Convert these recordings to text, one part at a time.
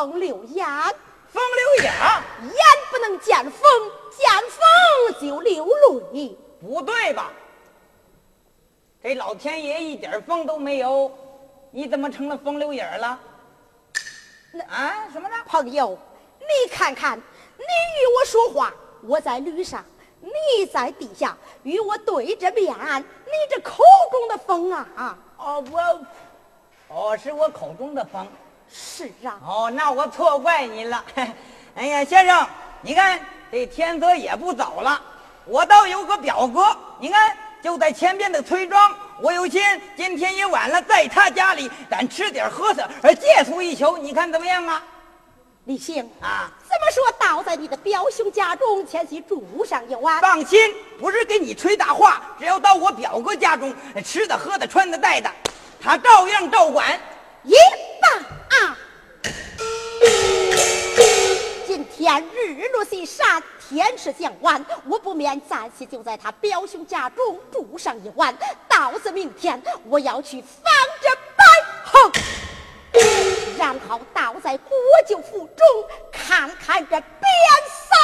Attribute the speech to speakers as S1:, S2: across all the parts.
S1: 风流眼，
S2: 风流眼，
S1: 眼不能见风，见风就流泪。
S2: 不对吧？这老天爷一点风都没有，你怎么成了风流眼了？那啊，什么呢？
S1: 朋友，你看看，你与我说话，我在驴上，你在地下，与我对着面，你这口中的风啊！
S2: 哦，我，哦，是我口中的风。
S1: 是啊。
S2: 哦，那我错怪你了。哎呀，先生，你看这天色也不早了，我倒有个表哥，你看就在前边的崔庄。我有心，今天也晚了，在他家里咱吃点喝点，而借宿一宿，你看怎么样啊？
S1: 李兴
S2: 啊，
S1: 这么说倒在你的表兄家中，前去住上一晚？
S2: 放心，不是给你吹大话，只要到我表哥家中，吃的、喝的、穿的、戴的，他照样照管。
S1: 一棒啊！今天日落西山。天是将晚，我不免暂时就在他表兄家中住上一晚。到子明天，我要去放这白鹤，然后倒在国舅府中看看这边三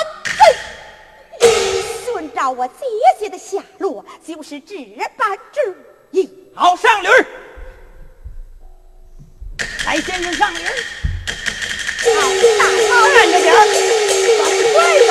S1: 贼，寻找我姐姐的下落，就是这般之意。
S2: 好，上驴，来先生上驴儿。
S1: 好，大嫂
S2: 慢着点儿，
S1: 往快走。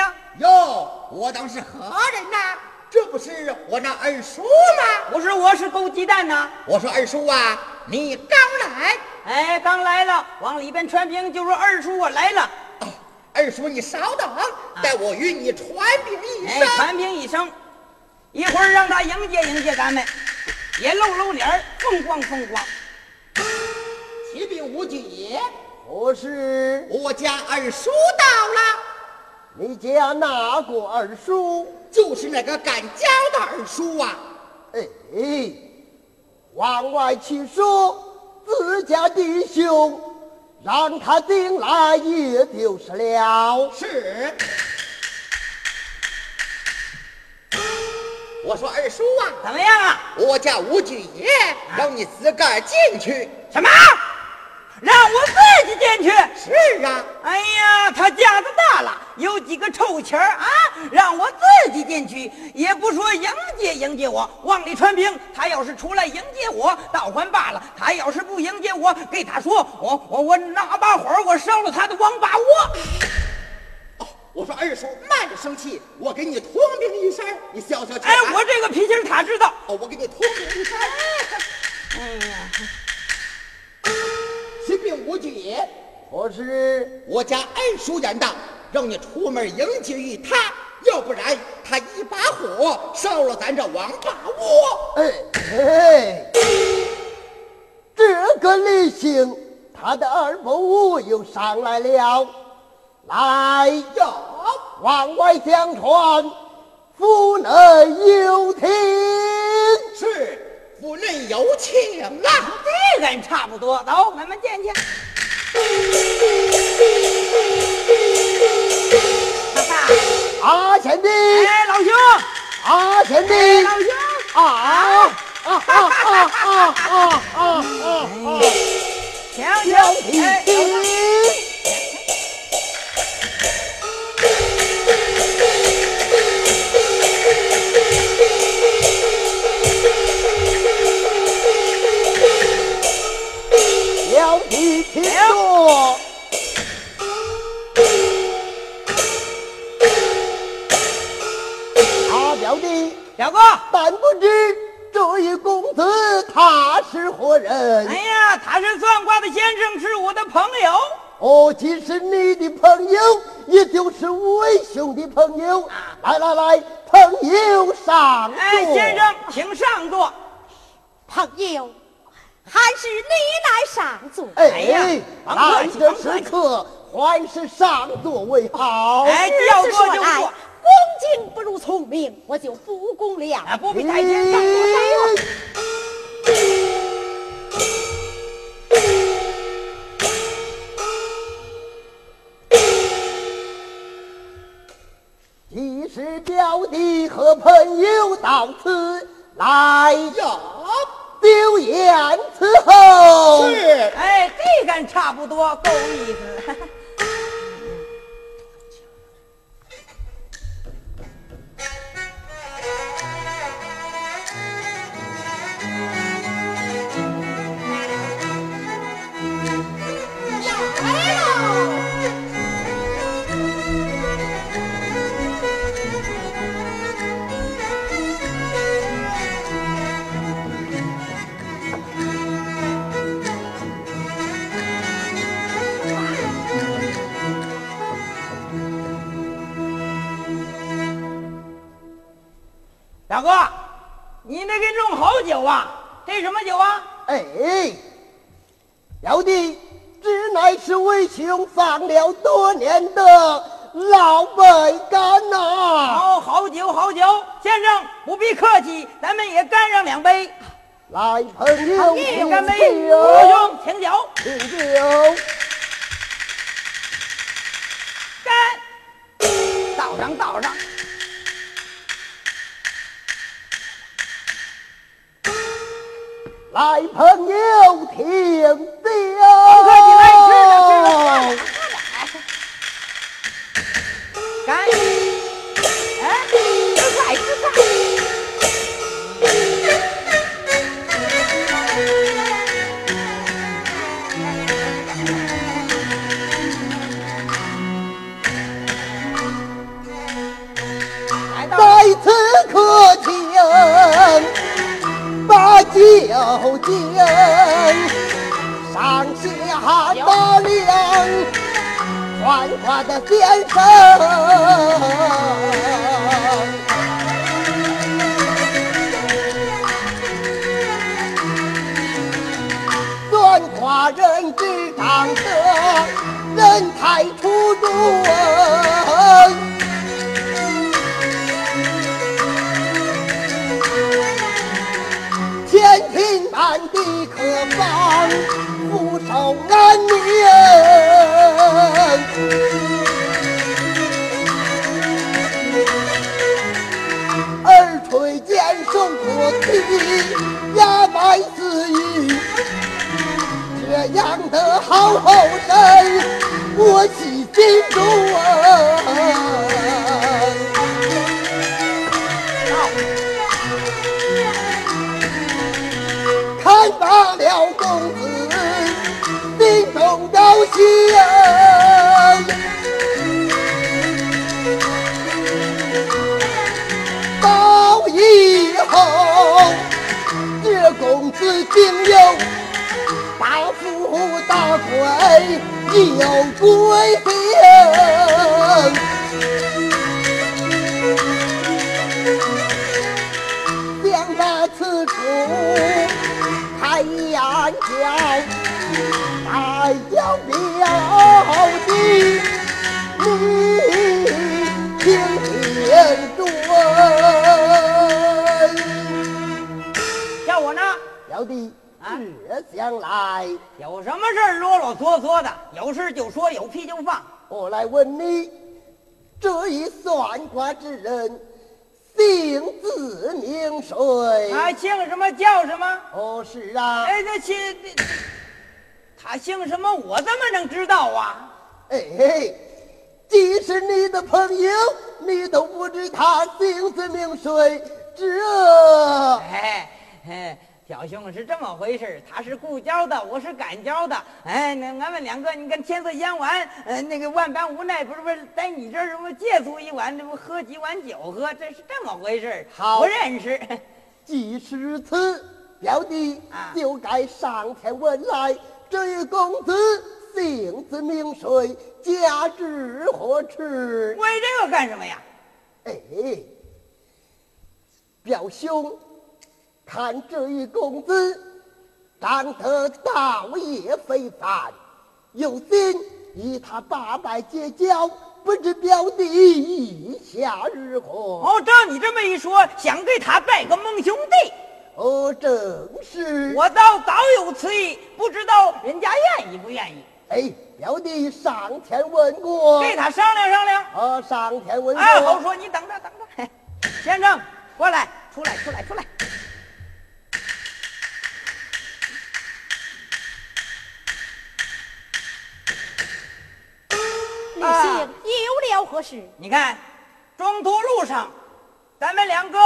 S3: 呀？哟，我当是何人呐？这不是我那二叔吗？
S2: 我说，我是勾鸡蛋呐。
S3: 我说二叔啊，你刚来。
S2: 哎，刚来了，往里边传兵，就说二叔我来了。
S3: 哦，二叔你稍等，待我与你传兵一
S2: 哎，
S3: 声。
S2: 传兵一声，一会儿让他迎接迎接咱们，也露露脸，风光风光。
S3: 启禀无忌，
S4: 我是
S3: 我家二叔到了，
S4: 你家哪个二叔？
S3: 就是那个干家的二叔啊。
S4: 哎，往外去说自家弟兄，让他进来也就是了。
S3: 是。我说二叔啊，
S2: 怎么样啊？
S3: 我家吴巨爷让你自个儿进去。
S2: 什么？让我自己进去？
S3: 是啊，
S2: 哎呀，他架子大了，有几个臭钱儿啊！让我自己进去，也不说迎接迎接我，往里传兵。他要是出来迎接我，倒还罢了；他要是不迎接我，给他说我我我拿把火，我烧了他的王八窝。
S3: 哦，我说二叔慢着生气，我给你通禀一声，你消消气。
S2: 哎，我这个脾气他知道。
S3: 哦，我给你通禀一声。
S2: 哎呀，
S3: 启禀无忌，
S4: 我是
S3: 我家恩叔言道，让你出门迎接于他，要不然他一把火烧了咱这王八窝。
S4: 哎哎，这个李姓，他的二伯又上来了，来
S3: 呀，
S4: 往外相传，府内有听。
S3: 是不论有请啊！
S2: 这人差不多，走，咱们进去。
S4: 阿前弟，
S2: 老兄，
S4: 阿
S2: 前
S4: 弟，
S2: 老兄，
S4: 啊啊啊啊啊啊啊啊！
S2: 锵
S4: 锵，
S2: 哎，
S4: 弟，小弟请坐。啊，表弟，
S2: 表哥，
S4: 但不知这位公子他是何人？
S2: 哎呀，他是算卦的先生，是我的朋友。
S4: 哦，既是你的朋友，也就是为兄的朋友。来来来，朋友上座。
S2: 哎，先生，请上座。
S1: 朋友，还是你来上座。
S4: 哎，
S2: 哎呀
S4: 来的时刻还是上座为好。
S2: 哎，
S1: 日
S2: 要
S1: 子说
S2: 就坐
S1: 恭。敬不如从命，我就不恭了。
S2: 啊，不必太谦，上。
S4: 既是表弟和朋友到此来，
S3: 哟，
S4: 丢言伺候。
S3: 是
S2: 哎，这杆差不多，够意思。大哥，你那给弄好酒啊？这什么酒啊？
S4: 哎，表弟，这乃是为兄放了多年的老白干呐、
S2: 好，好酒，好酒。先生不必客气，咱们也干上两杯。
S4: 来，朋友，
S2: 干杯，
S4: 酒
S2: 老兄，请酒，
S4: 请酒。
S2: 干。倒上，倒上。
S4: 来，朋友，听酒。
S2: 不客气，来吃了，吃了，吃了。干。哎，吃菜，吃菜。
S4: 究竟，上下打量，传话的先生。算卦人之长德，人才出众。地可防，福寿安宁。耳垂肩手托体，牙白似玉，这样的好后生，我喜心中。罢了公子，心中高兴。到以后，这公子定有大富大贵，有贵姓。想到此处，开眼角，爱叫表弟，你听天准。
S2: 叫我呢？
S4: 表弟，
S2: 啊
S4: 这厢来，
S2: 有什么事儿啰啰嗦嗦的？有事就说，有屁就放。
S4: 我来问你，这一算卦之人，姓字名谁？
S2: 他姓什么叫什么？
S4: 哦，是啊。
S2: 哎，那姓这他姓什么？我怎么能知道啊？
S4: 哎嘿，即使你的朋友，你都不知他姓字名谁，这
S2: 哎哎，小兄是这么回事他是故交的，我是赶交的。哎，那俺们两个，你看天色将晚，呃，那个万般无奈，不是不是，在你这儿我借宿一晚，这不喝几碗酒喝，这是这么回事
S4: 好
S2: 不认识。
S4: 既是如此，表弟
S2: 啊
S4: 就该上前问来，这位公子姓字名谁，家至何处？
S2: 问这个干什么呀？
S4: 哎，表兄，看这一公子长得倒也非凡，有心与他八拜结交，不知表弟意下如何？
S2: 哦，照你这么一说，想给他拜个盟兄弟，
S4: 哦，正是。
S2: 我倒早有此意，不知道人家愿意不愿意，
S4: 哎，表弟上前问过，
S2: 给他商量商量。
S4: 哦，上前问过。
S2: 哎，好说，你等着等着。先生，过来，出来，出来，出来。
S1: 李
S2: 啊
S1: 姓有了何事？
S2: 你看，中途路上，咱们两个，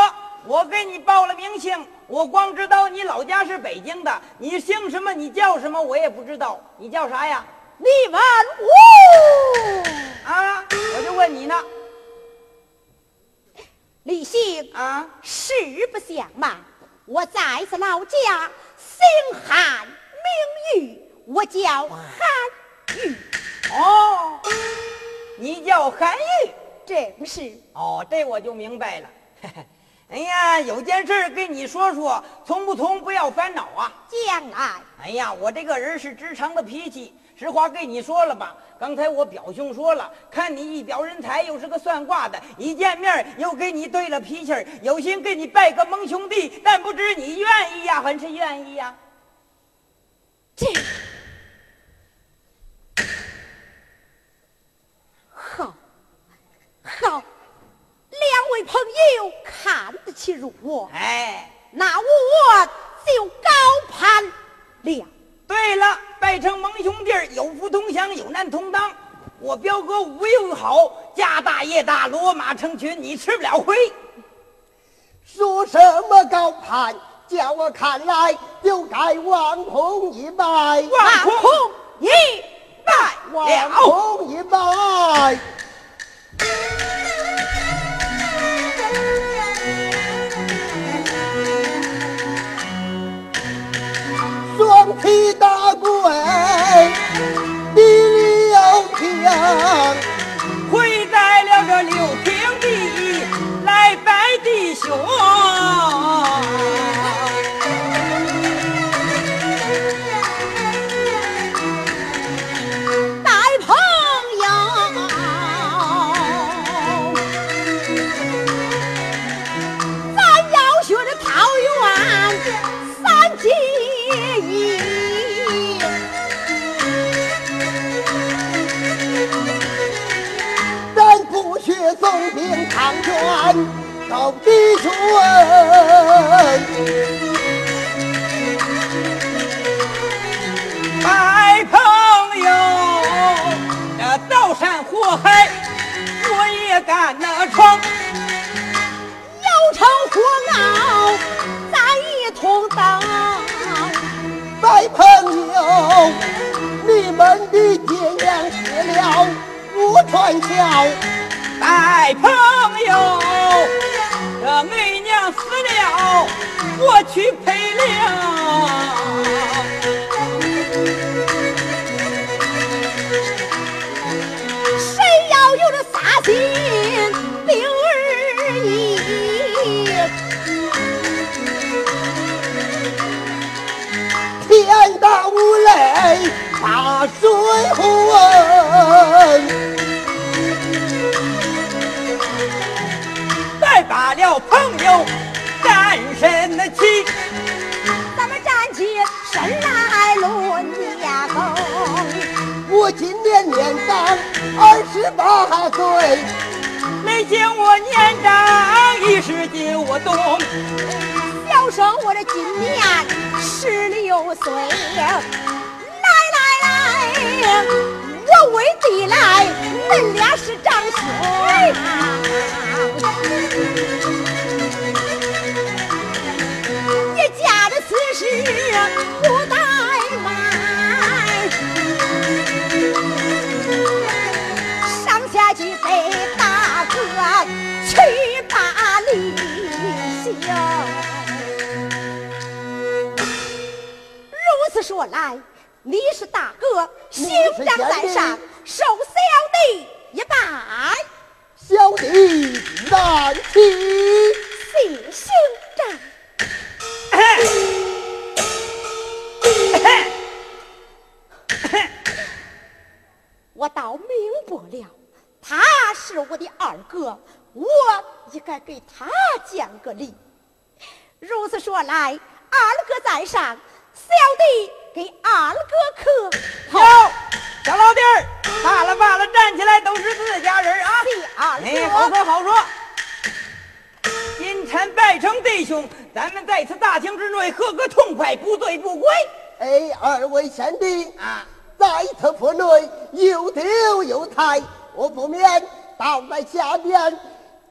S2: 我给你报了名姓，我光知道你老家是北京的，你姓什么，你叫什么，我也不知道。你叫啥呀？
S1: 你问我，
S2: 啊，我就问你呢。
S1: 李姓
S2: 啊，
S1: 实不相瞒，我在此老家姓韩名玉，我叫韩玉，
S2: 哦，你叫韩玉。
S1: 正是
S2: 哦，这我就明白了。哎呀，有件事儿跟你说说，从不从不要烦恼啊。
S1: 将来
S2: 哎呀，我这个人是直肠的脾气，实话跟你说了吧。刚才我表兄说了，看你一表人才，又是个算卦的，一见面又跟你对了脾气儿，有心跟你拜个盟兄弟，但不知你愿意呀，还是愿意呀？
S1: 这好，好，两位朋友看得起如我，
S2: 哎，
S1: 那我就高攀了。
S2: 对了，拜成盟兄弟，有福同享，有难同当。我彪哥武艺好，家大业大，骡马成群，你吃不了亏。
S4: 说什么高攀，叫我看来就该望空一拜，
S2: 望空
S1: 一
S2: 拜
S4: 望
S2: 了。
S4: 空一拜。
S2: 皮大官，地
S1: 里要，回来了个六。我倒明白了，他是我的二哥，我应该给他讲个理。如此说来，二哥在上，小弟给二哥磕。
S2: 头，小老弟儿，罢了罢了，站起来，都是自家人啊！
S1: 谢二哥。
S2: 哎，好说好说。今晨拜成弟兄，咱们在此大厅之内喝个痛快，不醉不归
S4: 哎，二位贤弟，
S2: 啊！
S4: 在此府内又丢又抬，我不免倒在下边，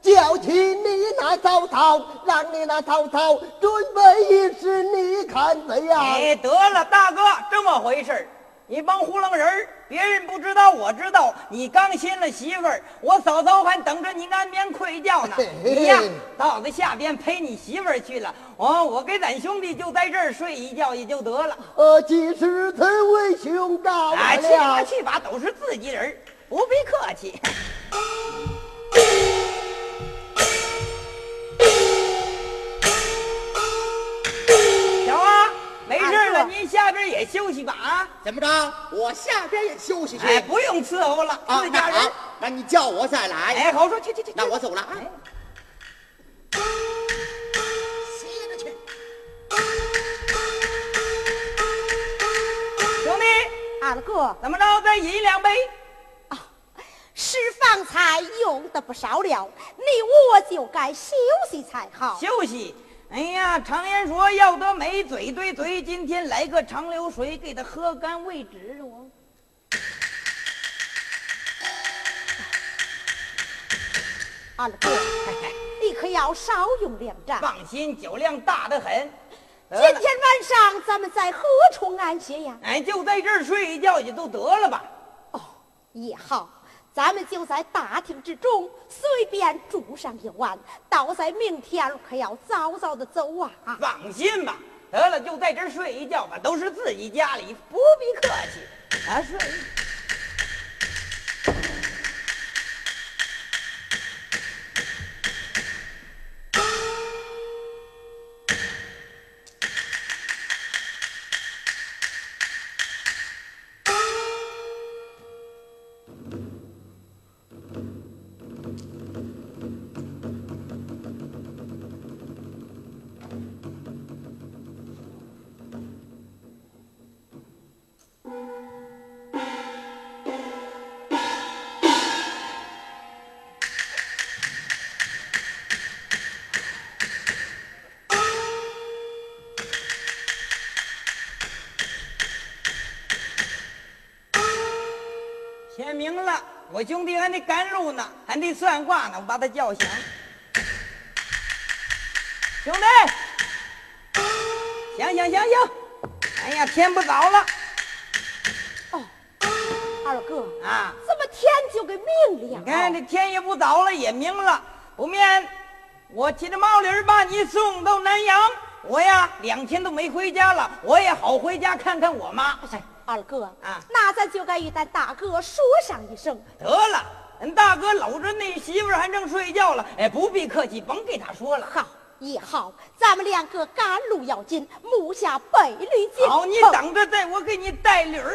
S4: 叫起你那曹操，让你那曹操准备一时，你看怎样？
S2: 哎，得了，大哥，这么回事儿你帮糊弄人儿别人不知道，我知道。你刚新了媳妇儿，我嫂嫂还等着你安眠睡觉呢。你呀，到了下边陪你媳妇儿去了。哦，我给咱兄弟就在这儿睡一觉也就得了。
S4: 呃，几时才为兄告
S2: 哎，
S4: 来
S2: 去吧。去吧，都是自己人不必客气。您下边也休息吧啊。
S3: 怎么着？我下边也休息去。
S2: 哎，不用伺候了，
S3: 啊，
S2: 自家人。
S3: 那好，那你叫我再来。
S2: 哎，好说，去去去。
S3: 那我走了啊。
S2: 哎
S3: 歇着去。
S2: 兄弟，
S1: 二哥，
S2: 怎么着？再饮两杯。
S1: 啊是方才用的不少了，你我就该休息才好。
S2: 休息。哎呀，常言说要得美嘴对嘴，今天来个长流水，给他喝干为止。我
S1: 二哥，你可要少用两盏。
S2: 放心，酒量大得很。
S1: 今天晚上咱们在何处安歇呀？
S2: 哎，就在这儿睡一觉也就得了吧。
S1: 哦，也好，咱们就在大厅之中随便住上一晚，到在明天可要早早的走啊。
S2: 放心吧，得了，就在这儿睡一觉吧，都是自己家里，不必客气。啊，睡。
S5: 明了，我兄弟还得赶路呢，还得算卦呢，我把他叫醒。兄弟，醒醒醒醒！哎呀，天不早了
S1: 哦，二哥，
S5: 啊！
S1: 怎么天就给明了
S5: 你看？这天也不早了，也明了，不面我骑着毛驴儿把你送到南阳。我呀，两天都没回家了，我也好回家看看我妈。哎，
S1: 二哥
S5: 啊
S1: 那咱就该与咱大哥说上一声。
S5: 得了，俺大哥搂着那媳妇儿还正睡觉了，哎，不必客气，甭给他说了。
S1: 好也好，咱们两个赶路要紧，目下百驴进
S5: 好，你等着，待我给你带驴儿。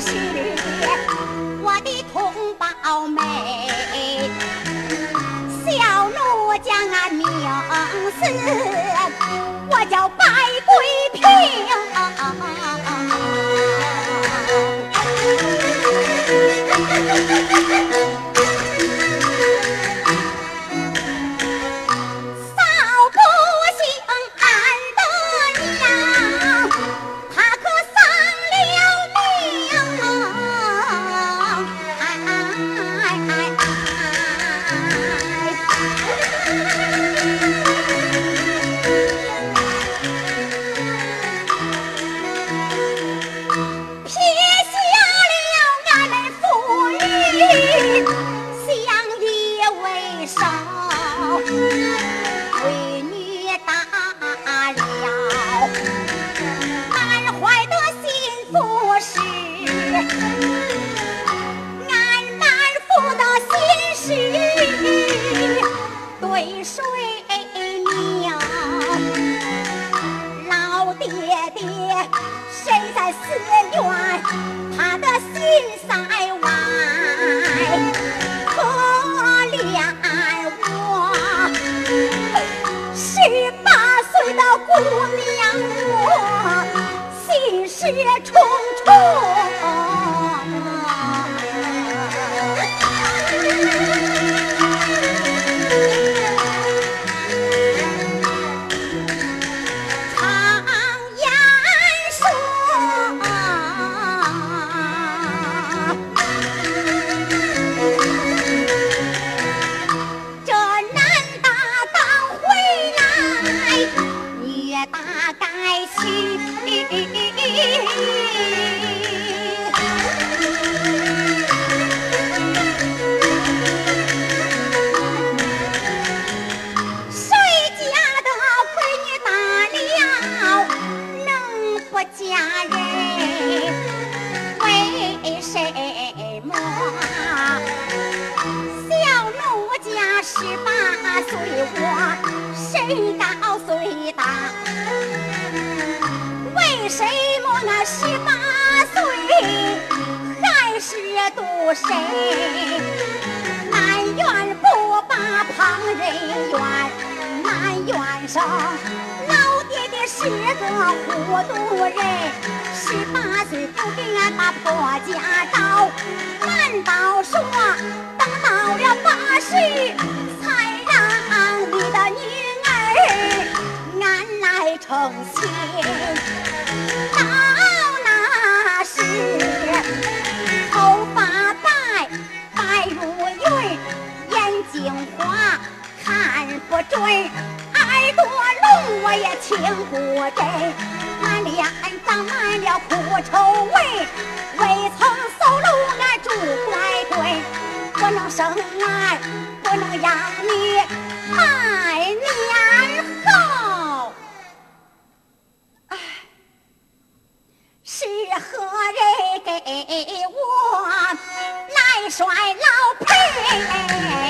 S6: 是我的同胞们，
S7: 小奴将俺名字，我叫白桂平。
S8: 难怨不把旁人怨，难怨上。老爹爹是个糊涂人，十八岁就给俺把婆家倒。难道说等到了八十，才让俺的女儿俺来成亲？到那时。听话看不准耳朵聋我也听不真满脸长满了苦臭
S9: 味未曾搜路我
S1: 拄拐棍不能生儿不能养女百年后是何人给我来摔老盆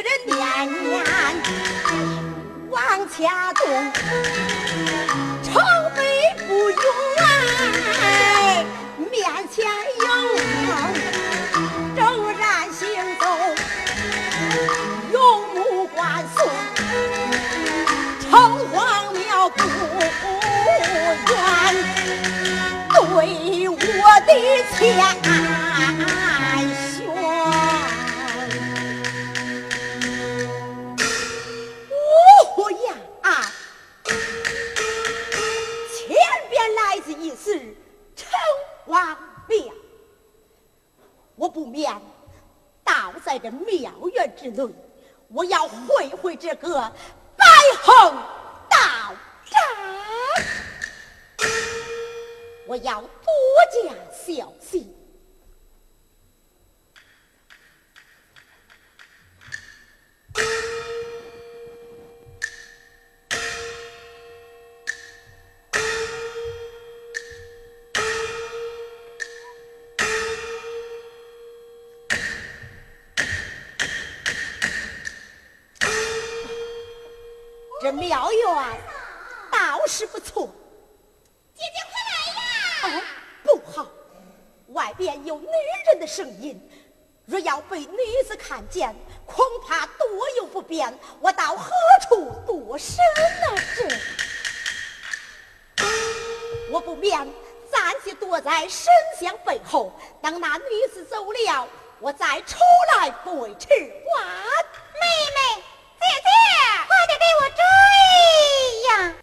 S1: 人念念往前动，城北不远，面前有风，仍然行走，有目光送，城隍庙不远，对我的前。我要会会这个白鹤道长，我要多加笑。见恐怕多有不便，我到何处躲身呢？这我不便，暂且躲在神仙背后，等那女子走了，我再出来。对，吃瓜，
S9: 妹妹姐姐，快点给我追呀！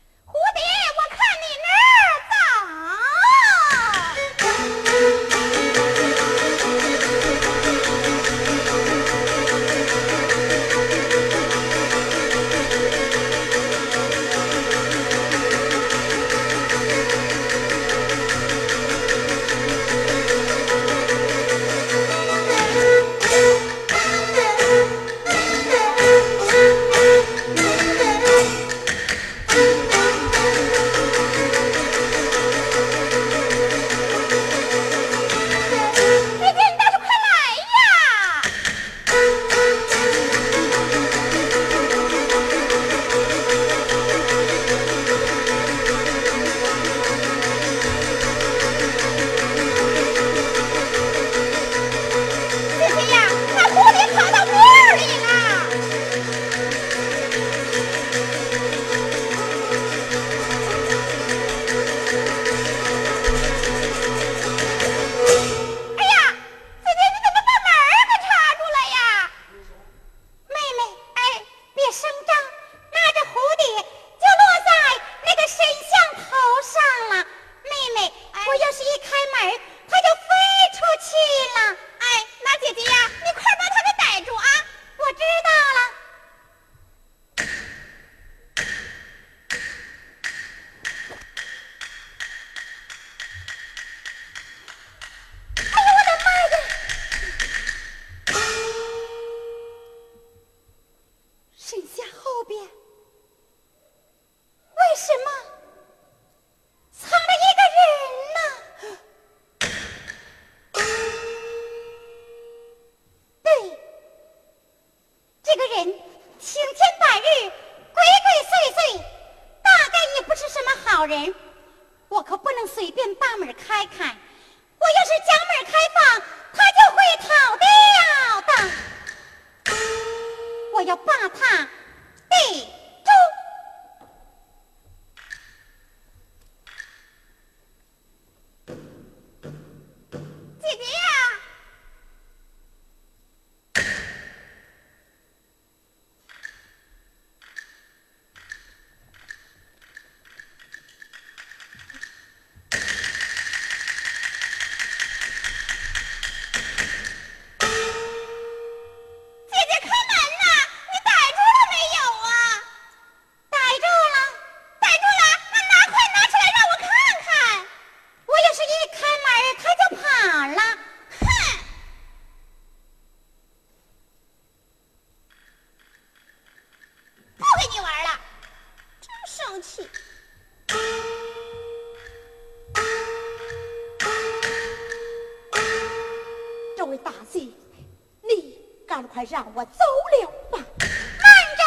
S1: 让我
S7: 走了吧。
S1: 慢着，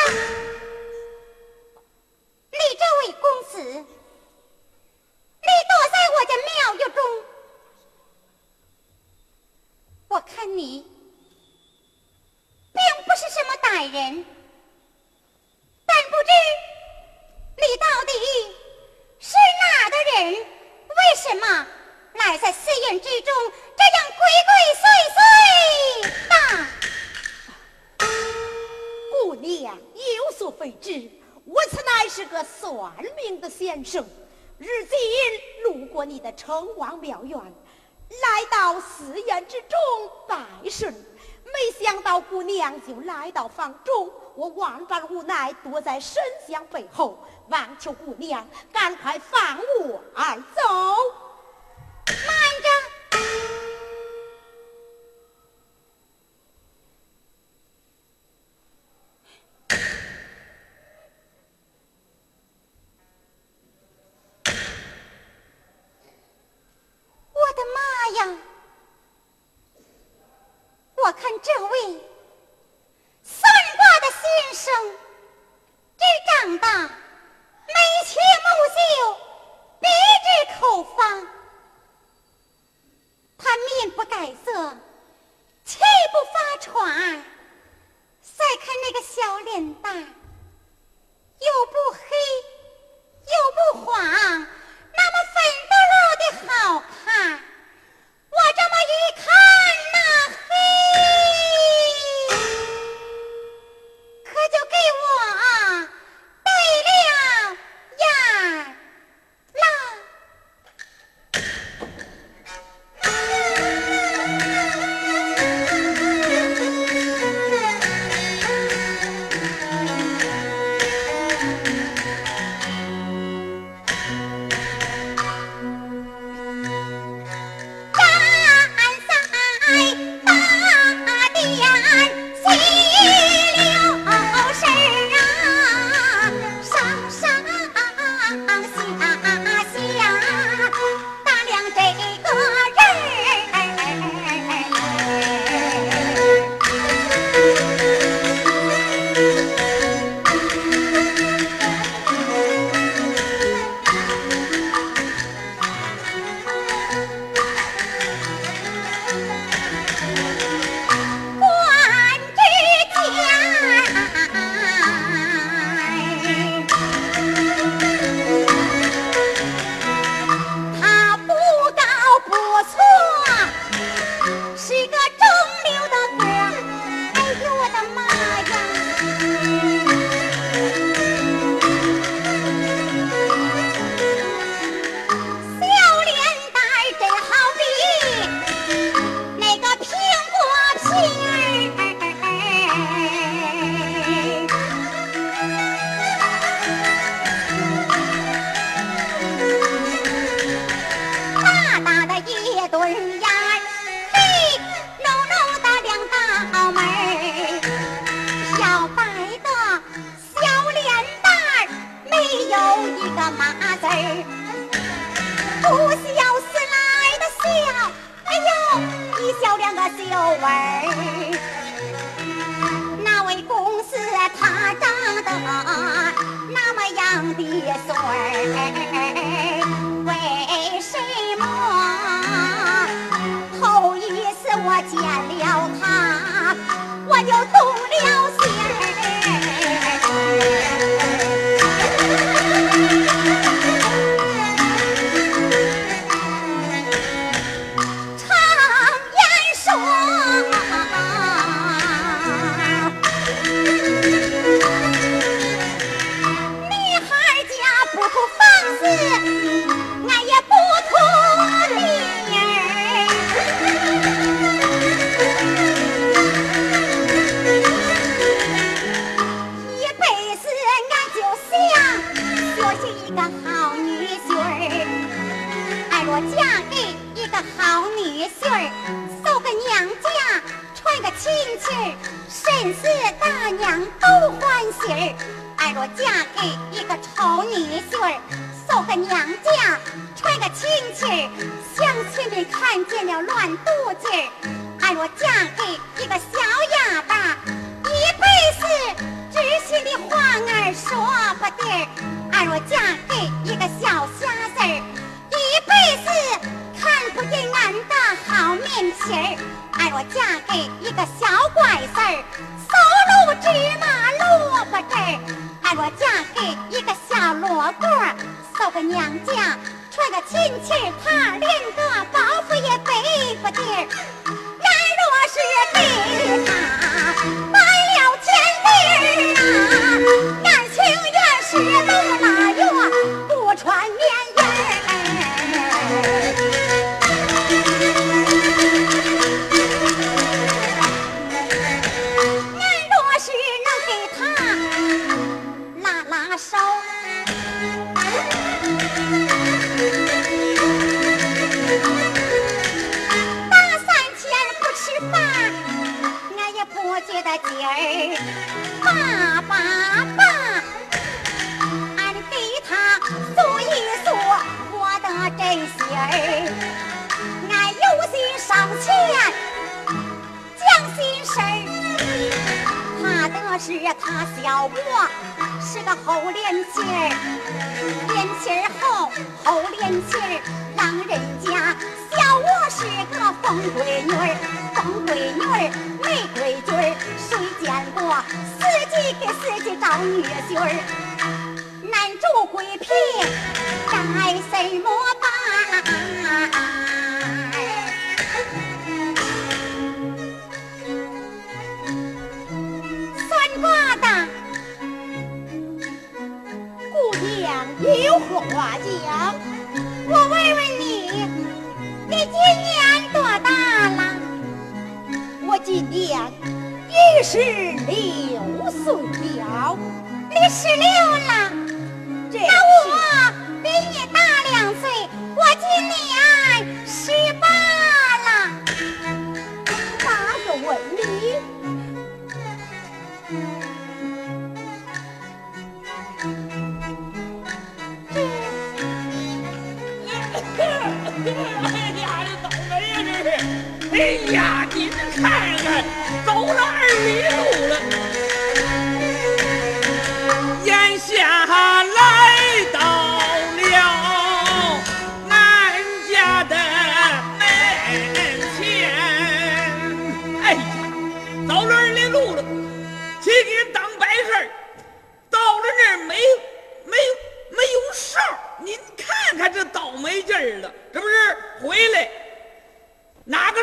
S1: 你这位公子，你躲在我的庙宇中，我看你并不是什么歹人。
S7: 生日今路过你的城隍庙院来到寺院之中拜神没想到姑娘就来到房中我万般无奈躲在神像背后望求姑娘赶快放我而走。娘家揣个亲戚，他连个包袱也背不进。俺若是给他。
S5: 链接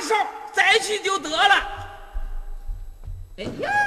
S5: 收再去就得了。哎呀。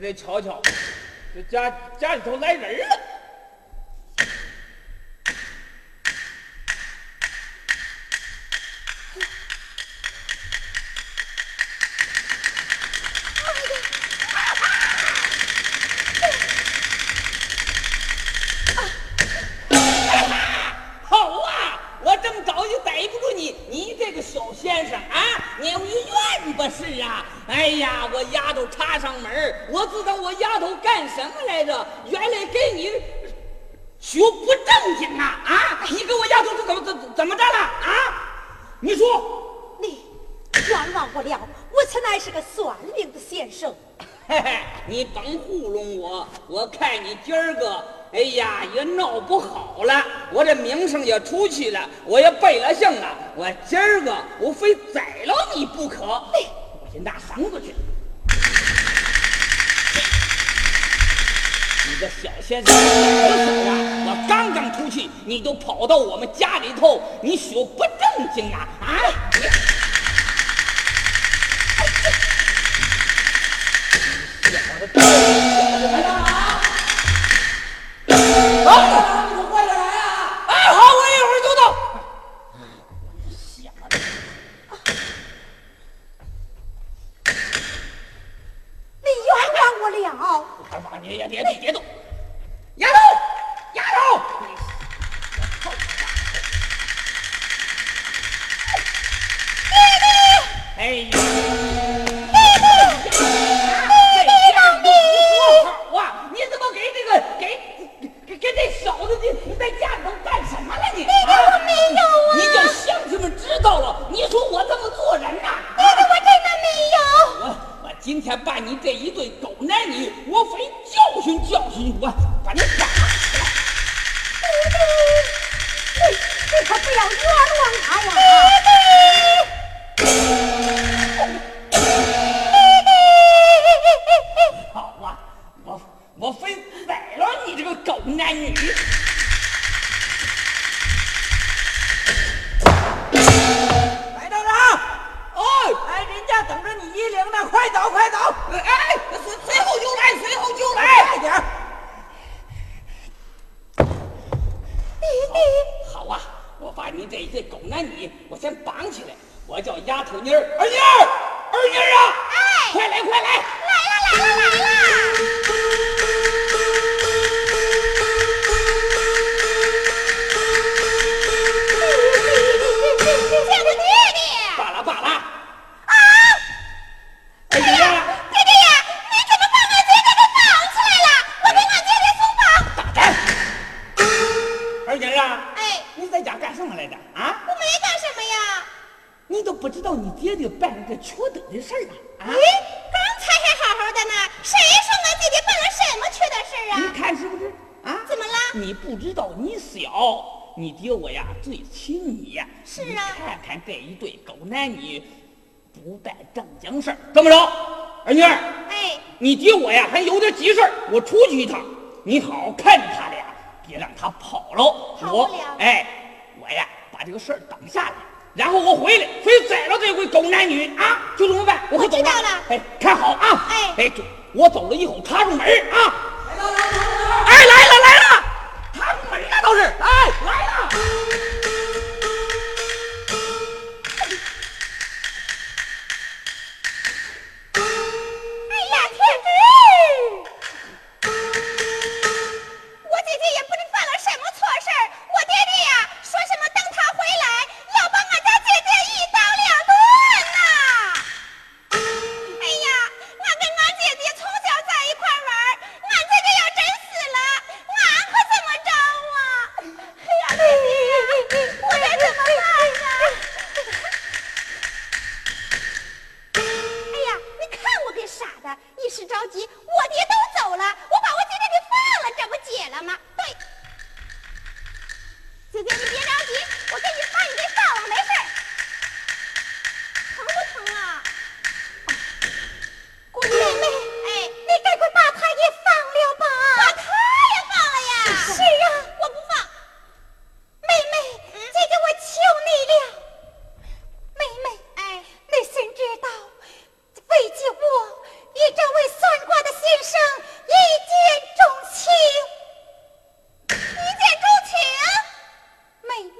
S7: 你
S5: 再瞧瞧这家家里头来人了。你甭糊弄我我看你今儿个哎呀也闹不好了我这名声也出去了我也背了姓了我今儿个我非宰了你不可嘿我先拿绳子去。你个小先生你走啊我刚刚出去你就跑到我们家里头你学不正经啊啊？这狗男女，我先绑起来。我叫丫头妮儿，二妮儿，二妮儿啊！
S7: 哎，
S5: 快来，快来，
S7: 来了，来了，来了！你
S5: 爹我呀最亲你呀。
S7: 是啊。
S5: 看看这一对狗男女，不办正经事。这么着，二女。
S7: 哎。
S5: 你爹我呀还有点急事，我出去一趟。你好好看着他俩，别让他跑了。
S7: 好。
S5: 哎。我呀把这个事儿等下来。然后我回来，非宰了这回狗男女啊。就这么办。我可
S7: 知道了。
S5: 哎，看好啊。
S7: 哎。
S5: 哎，我走了一后，插上门啊。哎，来了来了。
S10: 插上门了
S7: 倒
S10: 是。
S7: 哎。Ah!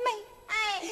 S11: 妹妹，
S9: 哎，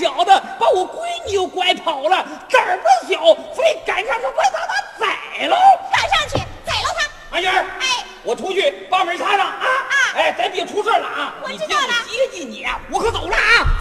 S5: 小子把我闺女又拐跑了，胆儿不小，非赶上去把他他宰了！
S9: 赶上去宰了他。
S5: 安娟儿，
S9: 哎，
S5: 我出去把门插上啊！
S9: 啊
S5: 哎，咱别出事了啊！
S9: 我知道了
S5: 接济你啊，我可走了啊！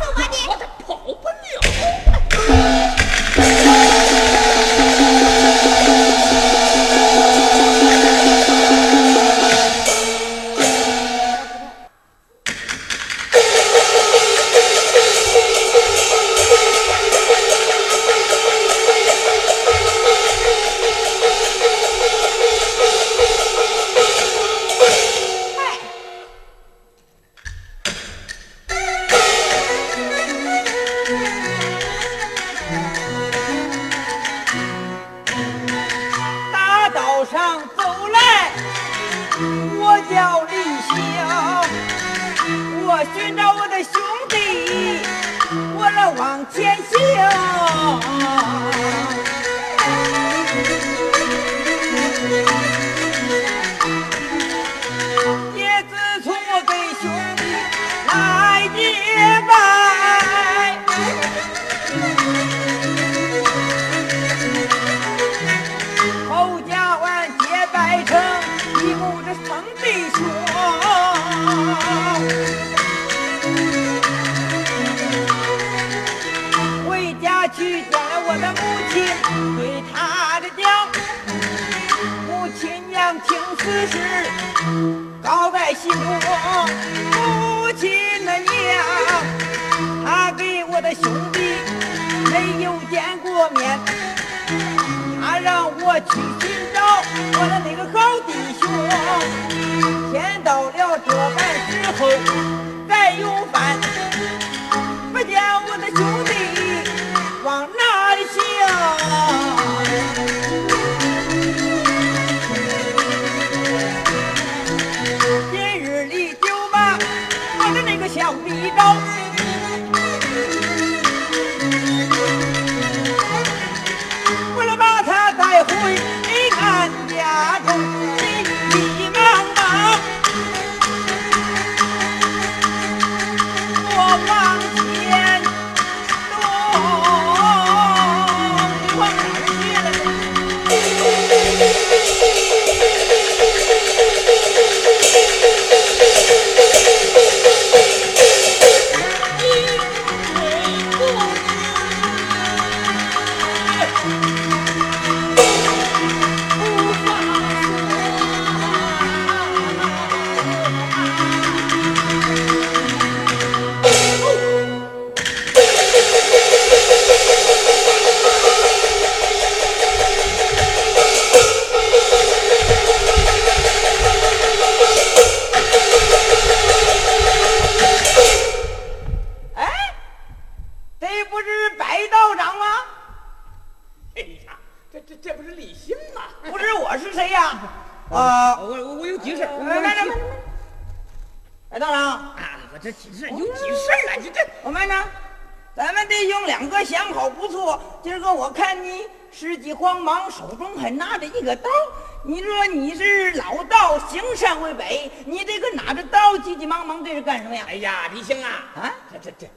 S9: 你
S2: 说你是老道，行善为北，你这个拿着刀急急忙忙这是干什么呀？
S5: 哎呀，李兴啊，
S2: 啊，
S5: 这这这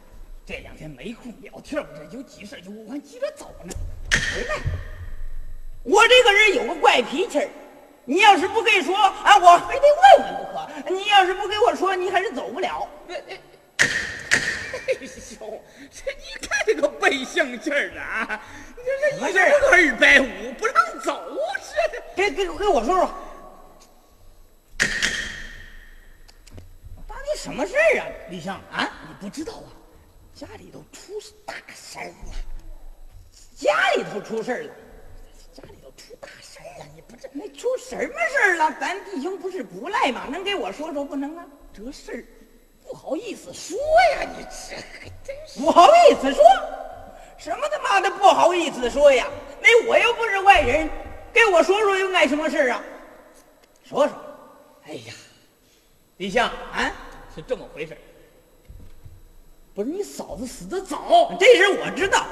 S5: 这两天没空聊天，我这有急事，就我还急着走呢。
S2: 回来。我这个人有个怪脾气儿，你要是不给说啊，我非得问问不可。你要是不给我说，你还是走不了。
S5: 哎呦，这你看这个背性劲儿啊！你这这一
S2: 什么事
S5: 二百五不让走，这
S2: 给给给我说说，到底什么事儿啊？
S5: 李相啊，你不知道啊，家里头出大事儿了，
S2: 家里头出事儿了，
S5: 家里头出大事儿了，你不知
S2: 那出什么事儿了？咱弟兄不是不赖吗？能给我说说不能啊？
S5: 这事儿不好意思说呀，你这还真是。
S2: 不好意思说，什么他妈的不好意思说呀？那我又不是外人，给我说说又碍什么事儿啊？说说
S5: 哎呀，李相
S2: 啊，
S5: 是这么回事儿不是你嫂子死的早，
S2: 这事我知道。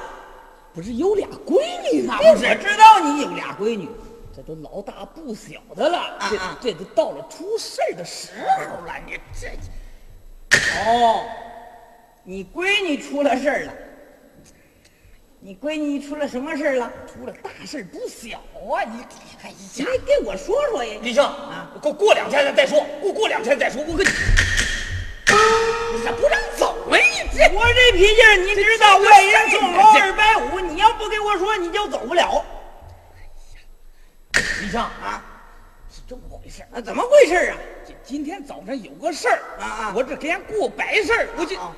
S5: 不是有俩闺女吗？
S2: 我
S5: 不是，
S2: 知道你有俩闺女，
S5: 这都老大不小的了，这
S2: 啊
S5: 这都到了出事儿的时候了，你这
S2: 哦，你闺女出了事儿了。你闺女出了什么事儿了？
S5: 出了大事不小啊！你哎呀
S2: 你
S5: 呀，
S2: 给我说说呀。
S5: 李青
S2: 啊，
S5: 过过两天再说，过过两天再说，我跟你，你咋不让走啊？你这
S2: 我这脾气你知道，外人送猴二百五，你要不给我说，你就走不了哎呀
S5: 李青
S2: 啊！
S5: 是这么回事儿
S2: 啊，怎么回事儿啊？
S5: 今今天早上有个事儿
S2: 啊啊
S5: 我这给人过白事儿，我就
S2: 啊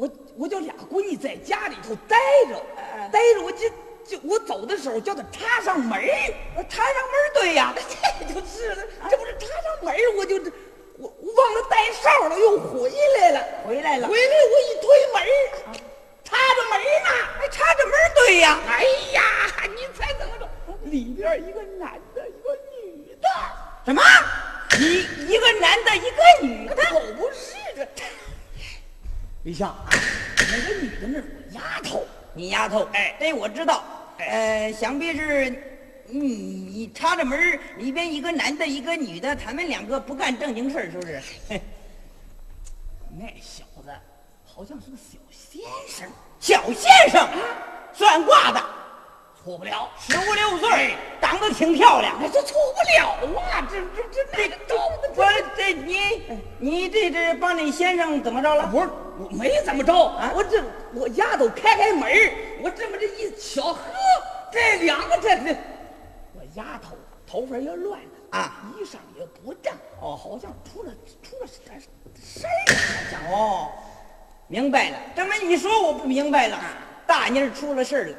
S5: 我我叫俩闺女在家里头待着，
S2: 哎
S5: 待着我就就我走的时候叫她插上门儿，
S2: 插上门儿对呀，
S5: 这就是了，这不是插上门儿，我就这我我忘了带哨了，又回来了，
S2: 回来了
S5: 回来我一推门儿，插着门儿呢，
S2: 还插着门儿对呀。
S5: 哎呀，你猜怎么着？里边一个男的，一个女的，
S2: 什么？一一个男的，一个女的。
S5: 可不是这。李香啊，那个女的那我丫头，
S2: 你丫头，
S5: 哎。
S2: 这我知道。呃，想必是你你插着门儿里边一个男的，一个女的，他们两个不干正经事儿，是不是？
S5: 那小子好像是个小先生，
S2: 小先生，算卦的，
S5: 错不了。
S2: 十五六岁，长得挺漂亮。
S5: 哎，这错不了啊！这这这这个招的
S2: 我这你你这这帮你先生怎么着了？
S5: 不是，我没怎么着
S2: 啊
S5: 我这我丫头开开门我这么这一瞧，呵，这两个这这，我丫头头发也乱
S2: 啊，
S5: 衣裳也不正，哦，好像出了出了点事儿，好像
S2: 哦，明白了。这么一说，我不明白了。大妮儿出了事儿了，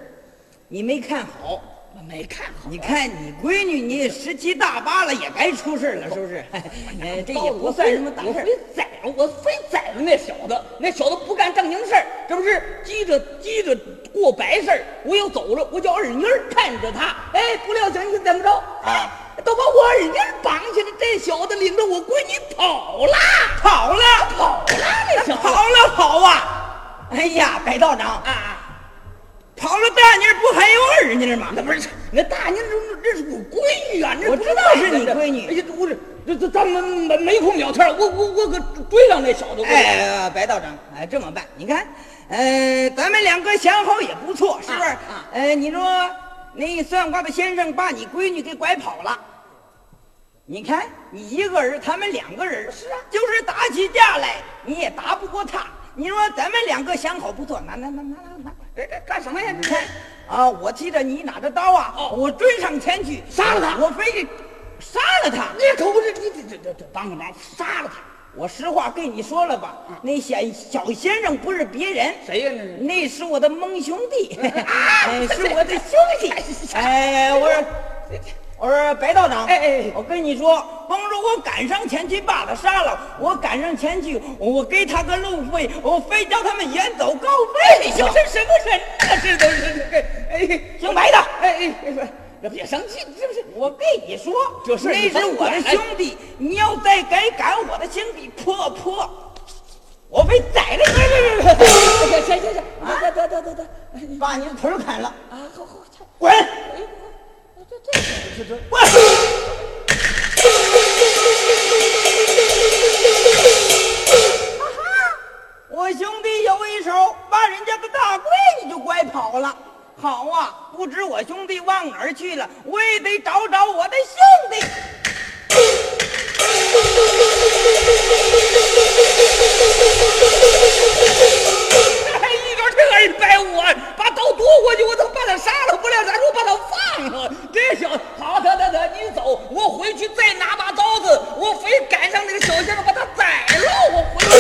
S2: 你没看好。
S5: 我没看好。
S2: 你看你闺女，你也十七大八了，也该出事儿了，是不是？哎，这也不算什么大事儿。
S5: 我非宰了，我非宰了那小子，那小子不干正经事儿，这不是急着急着过白事儿，我要走了，我叫二妮儿看着他，哎，不料想你怎么着啊？都把我二妮儿绑起来，这小子领着我闺女跑了，
S2: 跑了，
S5: 跑了，那小子
S2: 跑了，跑啊！哎呀，白道长，
S5: 啊！
S2: 跑了大妮儿不还有二妮儿吗？
S5: 那不是那大妮，这这是我闺女啊！那
S2: 我知道是你闺女
S5: 哎呀，不是，这这咱们没没空聊天我我我可追上那小子。
S2: 白道长，哎，这么办？你看，呃，咱们两个相好也不错，是不是？
S5: 啊啊
S2: 呃，你说那算卦的先生把你闺女给拐跑了，你看你一个人，他们两个人，是啊，就是打起架来，你也打不过他。你说咱们两个相好不错，拿拿拿拿拿拿，这这干什么呀？你看啊，我记着你拿着刀啊，
S5: 哦
S2: 我追上前去
S5: 杀了他
S2: 我非得杀了他。
S5: 你可不是你这这这这帮个忙杀了他。
S2: 我实话跟你说了吧，那小小先生不是别人，
S5: 谁呀那是
S2: 那是我的蒙兄弟，是我的兄弟。哎，我说，我说白道长，
S5: 哎哎
S2: 我跟你说，甭说我赶上前去把他杀了，我赶上前去，我给他个路费，我非叫他们远走高飞。
S5: 你这是什么人呢？这都是这哎，
S2: 姓白的，
S5: 哎哎哎，这别生气，是不是？
S2: 我跟你说，
S5: 这事儿你
S2: 那是我的兄弟，你要再敢赶我的兄弟，破破，我非宰了你！
S5: 行行行行，得得得得得，
S2: 把你的腿儿砍了，
S5: 啊，好好，
S2: 滚！
S5: 这这这这
S2: 滚！我兄弟有一手，把人家的大闺女就拐跑了。好啊，不知我兄弟往哪儿去了，我也得找找我的兄弟。
S5: 这二百五，把刀夺过去，我都把他杀了，不料咱说把他放了。这小好，得得得，你走，我回去再拿把刀子，我非赶上那个小先生把他宰了，我回去。